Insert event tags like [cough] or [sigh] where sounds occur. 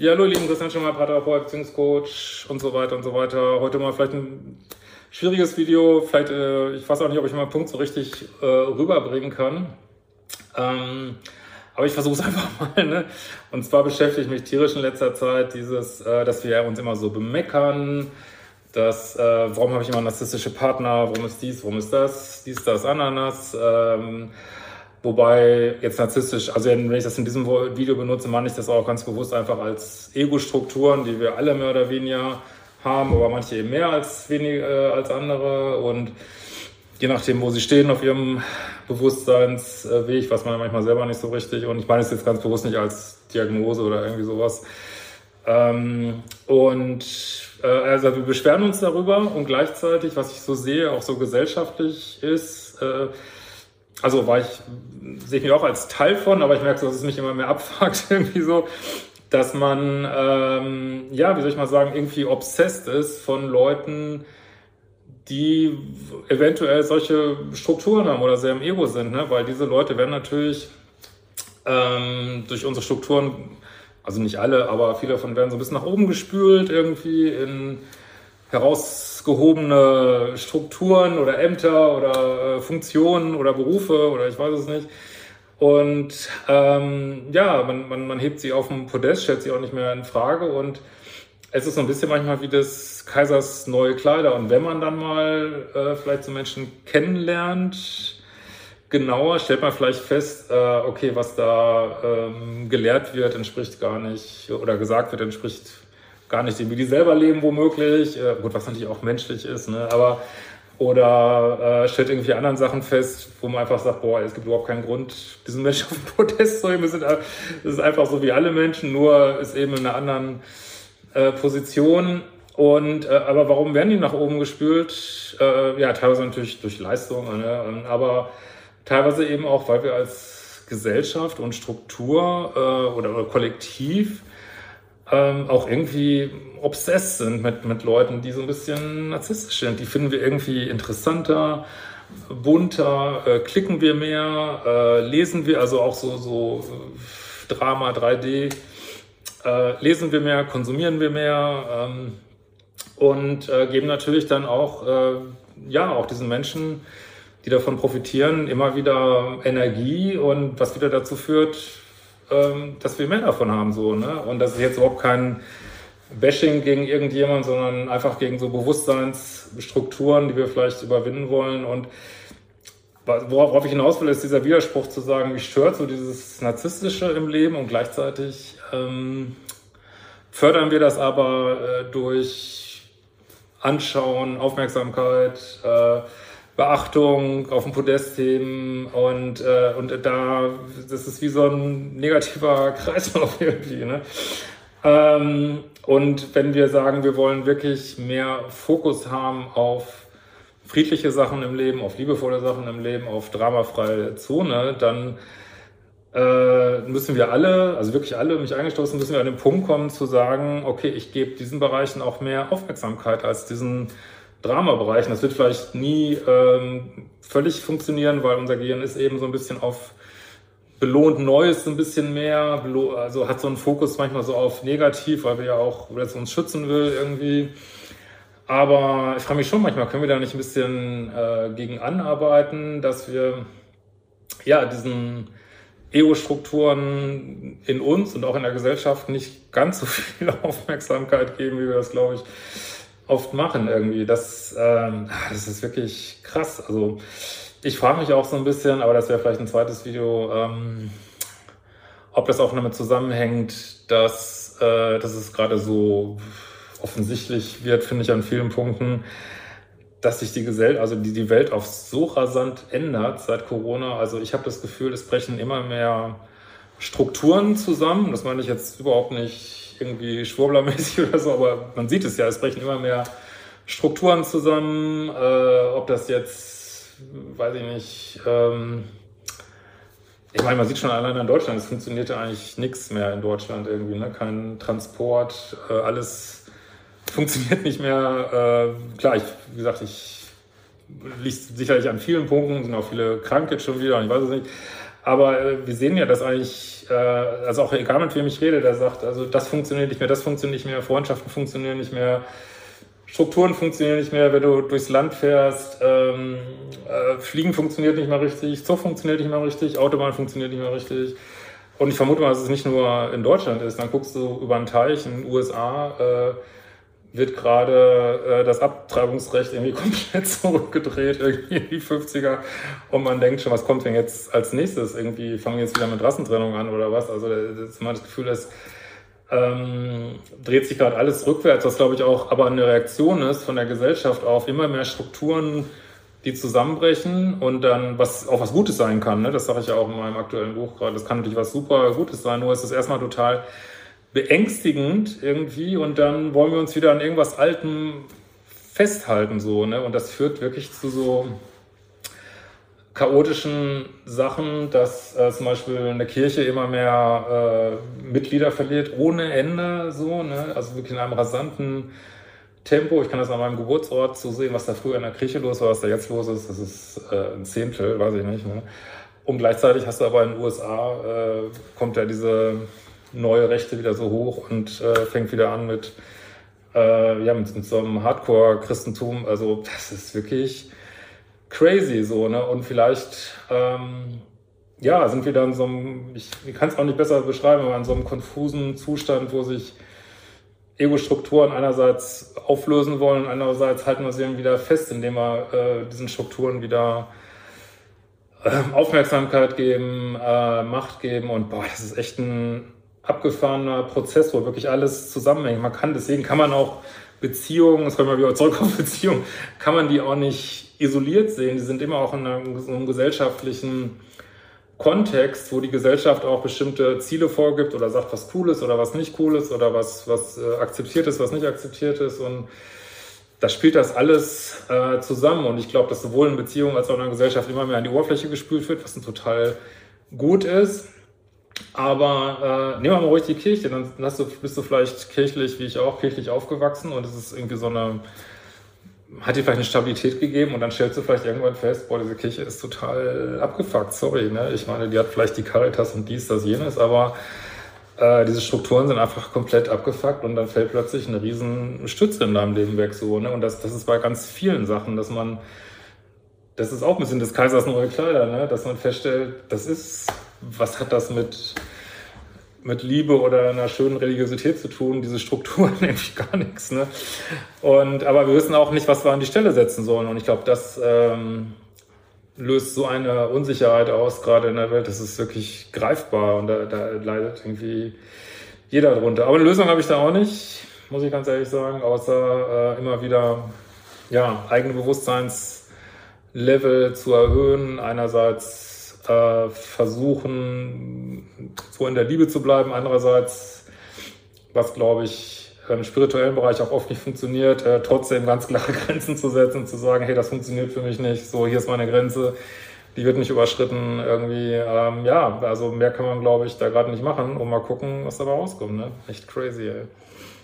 Ja, hallo, lieben Christian Schimmer, Paartherapeut, Beziehungscoach und so weiter und so weiter. Heute mal vielleicht ein schwieriges Video. Vielleicht, äh, ich weiß auch nicht, ob ich mal einen Punkt so richtig äh, rüberbringen kann. Ähm, aber ich versuche es [laughs] einfach mal. Ne? Und zwar beschäftigt mich tierisch in letzter Zeit dieses, äh, dass wir uns immer so bemeckern, dass, äh, warum habe ich immer narzisstische Partner, warum ist dies, warum ist das, dies, das, Ananas. Ähm, Wobei jetzt narzisstisch, also wenn ich das in diesem Video benutze, meine ich das auch ganz bewusst einfach als Ego-Strukturen, die wir alle mehr oder weniger haben, aber manche eben mehr als, wenig, äh, als andere. Und je nachdem, wo sie stehen auf ihrem Bewusstseinsweg, was man manchmal selber nicht so richtig. Und ich meine es jetzt ganz bewusst nicht als Diagnose oder irgendwie sowas. Ähm, und äh, also wir beschweren uns darüber und gleichzeitig, was ich so sehe, auch so gesellschaftlich ist, äh, also war ich, sehe ich mich auch als Teil von, aber ich merke so, dass es mich immer mehr abfuckt, [laughs] irgendwie so, dass man, ähm, ja, wie soll ich mal sagen, irgendwie obsessed ist von Leuten, die eventuell solche Strukturen haben oder sehr im Ego sind, ne? weil diese Leute werden natürlich ähm, durch unsere Strukturen, also nicht alle, aber viele davon werden so ein bisschen nach oben gespült irgendwie in herausgehobene Strukturen oder Ämter oder äh, Funktionen oder Berufe oder ich weiß es nicht. Und ähm, ja, man, man, man hebt sie auf dem Podest, stellt sie auch nicht mehr in Frage und es ist so ein bisschen manchmal wie des Kaisers neue Kleider. Und wenn man dann mal äh, vielleicht so Menschen kennenlernt, genauer, stellt man vielleicht fest, äh, okay, was da ähm, gelehrt wird, entspricht gar nicht oder gesagt wird, entspricht gar nicht dem, wie die selber leben, womöglich. Äh, gut, was natürlich auch menschlich ist, ne? aber oder äh, stellt irgendwie anderen Sachen fest, wo man einfach sagt, boah, es gibt überhaupt keinen Grund, diesen Menschen auf den [laughs] Podest zu heben. Das ist einfach so wie alle Menschen, nur ist eben in einer anderen äh, Position. Und äh, aber warum werden die nach oben gespült? Äh, ja, teilweise natürlich durch Leistung, ne? aber teilweise eben auch, weil wir als Gesellschaft und Struktur äh, oder, oder Kollektiv ähm, auch irgendwie obsessed sind mit, mit Leuten, die so ein bisschen narzisstisch sind. Die finden wir irgendwie interessanter, bunter, äh, klicken wir mehr, äh, lesen wir, also auch so, so äh, Drama 3D, äh, lesen wir mehr, konsumieren wir mehr ähm, und äh, geben natürlich dann auch, ja, auch diesen Menschen, die davon profitieren, immer wieder Energie und was wieder dazu führt, ähm, dass wir mehr davon haben. So, ne? Und das ist jetzt überhaupt kein Bashing gegen irgendjemand, sondern einfach gegen so Bewusstseinsstrukturen, die wir vielleicht überwinden wollen. Und worauf ich hinaus will, ist dieser Widerspruch zu sagen, mich stört so dieses Narzisstische im Leben und gleichzeitig ähm, fördern wir das aber äh, durch Anschauen, Aufmerksamkeit, äh, Beachtung, auf dem Podest heben und, äh, und da, das ist wie so ein negativer [laughs] Kreislauf irgendwie. Ne? Ähm, und wenn wir sagen, wir wollen wirklich mehr Fokus haben auf friedliche Sachen im Leben, auf liebevolle Sachen im Leben, auf dramafreie Zone, dann äh, müssen wir alle, also wirklich alle, mich eingestoßen, müssen wir an den Punkt kommen zu sagen, okay, ich gebe diesen Bereichen auch mehr Aufmerksamkeit als diesen Drama-Bereichen. Das wird vielleicht nie ähm, völlig funktionieren, weil unser Gehirn ist eben so ein bisschen auf belohnt Neues ein bisschen mehr, also hat so einen Fokus manchmal so auf negativ, weil wir ja auch, weil es uns schützen will irgendwie. Aber ich frage mich schon manchmal, können wir da nicht ein bisschen äh, gegen anarbeiten, dass wir ja diesen Ego-Strukturen in uns und auch in der Gesellschaft nicht ganz so [laughs] viel Aufmerksamkeit geben, wie wir das, glaube ich, oft machen irgendwie. Das, ähm, das ist wirklich krass. Also ich frage mich auch so ein bisschen, aber das wäre vielleicht ein zweites Video, ähm, ob das auch damit zusammenhängt, dass, äh, dass es gerade so offensichtlich wird, finde ich an vielen Punkten, dass sich die Gesellschaft, also die, die Welt auf so rasant ändert seit Corona. Also ich habe das Gefühl, es brechen immer mehr Strukturen zusammen. Das meine ich jetzt überhaupt nicht irgendwie schwurblermäßig [laughs] oder so, aber man sieht es ja, es brechen immer mehr Strukturen zusammen, äh, ob das jetzt, weiß ich nicht, ähm, ich meine, man sieht schon allein in Deutschland, es funktioniert ja eigentlich nichts mehr in Deutschland irgendwie, ne? kein Transport, äh, alles funktioniert nicht mehr. Äh, klar, ich, wie gesagt, ich liegt sicherlich an vielen Punkten, sind auch viele krank jetzt schon wieder, ich weiß es nicht. Aber äh, wir sehen ja, dass eigentlich, äh, also auch egal mit wem ich rede, der sagt, also das funktioniert nicht mehr, das funktioniert nicht mehr, Freundschaften funktionieren nicht mehr, Strukturen funktionieren nicht mehr, wenn du durchs Land fährst, ähm, äh, Fliegen funktioniert nicht mehr richtig, Zug funktioniert nicht mehr richtig, Autobahn funktioniert nicht mehr richtig. Und ich vermute mal, dass es nicht nur in Deutschland ist. Dann guckst du über einen Teich in den USA, äh, wird gerade äh, das Abtreibungsrecht irgendwie [laughs] komplett zurückgedreht, irgendwie in die 50er. Und man denkt schon, was kommt denn jetzt als nächstes? Irgendwie fangen wir jetzt wieder mit Rassentrennung an oder was? Also das ist mal das Gefühl, dass ähm, dreht sich gerade alles rückwärts, was glaube ich auch aber eine Reaktion ist von der Gesellschaft auf immer mehr Strukturen, die zusammenbrechen und dann was auch was Gutes sein kann. Ne? Das sage ich ja auch in meinem aktuellen Buch gerade. Das kann natürlich was super Gutes sein, nur ist es erstmal total beängstigend irgendwie und dann wollen wir uns wieder an irgendwas Altem festhalten so ne und das führt wirklich zu so chaotischen Sachen, dass äh, zum Beispiel eine Kirche immer mehr äh, Mitglieder verliert, ohne Ende, so, ne? also wirklich in einem rasanten Tempo. Ich kann das an meinem Geburtsort so sehen, was da früher in der Kirche los war, was da jetzt los ist. Das ist äh, ein Zehntel, weiß ich nicht. Ne? Und gleichzeitig hast du aber in den USA, äh, kommt ja diese neue Rechte wieder so hoch und äh, fängt wieder an mit, äh, ja, mit, mit so einem Hardcore-Christentum. Also das ist wirklich crazy so, ne? Und vielleicht, ähm, ja, sind wir dann so einem, ich, ich kann es auch nicht besser beschreiben, aber in so einem konfusen Zustand, wo sich Ego-Strukturen einerseits auflösen wollen, andererseits halten wir sie wieder fest, indem wir äh, diesen Strukturen wieder äh, Aufmerksamkeit geben, äh, Macht geben und boah, das ist echt ein abgefahrener Prozess, wo wirklich alles zusammenhängt. Man kann, deswegen kann man auch Beziehungen, das kommen wir wieder zurück auf Beziehungen, kann man die auch nicht isoliert sehen. Die sind immer auch in einem, so einem gesellschaftlichen Kontext, wo die Gesellschaft auch bestimmte Ziele vorgibt oder sagt, was cool ist oder was nicht cool ist oder was, was äh, akzeptiert ist, was nicht akzeptiert ist. Und da spielt das alles äh, zusammen. Und ich glaube, dass sowohl in Beziehungen als auch in der Gesellschaft immer mehr an die Oberfläche gespült wird, was ein total gut ist. Aber äh, nehmen wir mal ruhig die Kirche, dann du, bist du vielleicht kirchlich, wie ich auch, kirchlich aufgewachsen und es ist irgendwie so eine, hat dir vielleicht eine Stabilität gegeben und dann stellst du vielleicht irgendwann fest, boah, diese Kirche ist total abgefuckt, sorry, ne? Ich meine, die hat vielleicht die Caritas und dies, das, jenes, aber äh, diese Strukturen sind einfach komplett abgefuckt und dann fällt plötzlich eine riesen Stütze in deinem Leben weg, so, ne? Und das, das ist bei ganz vielen Sachen, dass man, das ist auch ein bisschen des Kaisers neue Kleider, ne? Dass man feststellt, das ist was hat das mit, mit Liebe oder einer schönen Religiosität zu tun? Diese Strukturen [laughs] nämlich gar nichts. Ne? Und, aber wir wissen auch nicht, was wir an die Stelle setzen sollen. Und ich glaube, das ähm, löst so eine Unsicherheit aus, gerade in der Welt. Das ist wirklich greifbar und da, da leidet irgendwie jeder drunter. Aber eine Lösung habe ich da auch nicht, muss ich ganz ehrlich sagen, außer äh, immer wieder ja, eigene Bewusstseinslevel zu erhöhen. Einerseits äh, versuchen, so in der Liebe zu bleiben. Andererseits, was glaube ich im spirituellen Bereich auch oft nicht funktioniert, äh, trotzdem ganz klare [laughs] Grenzen zu setzen und zu sagen, hey, das funktioniert für mich nicht, so hier ist meine Grenze, die wird nicht überschritten. Irgendwie, ähm, ja, also mehr kann man, glaube ich, da gerade nicht machen und mal gucken, was dabei rauskommt. Ne? Echt crazy, ey.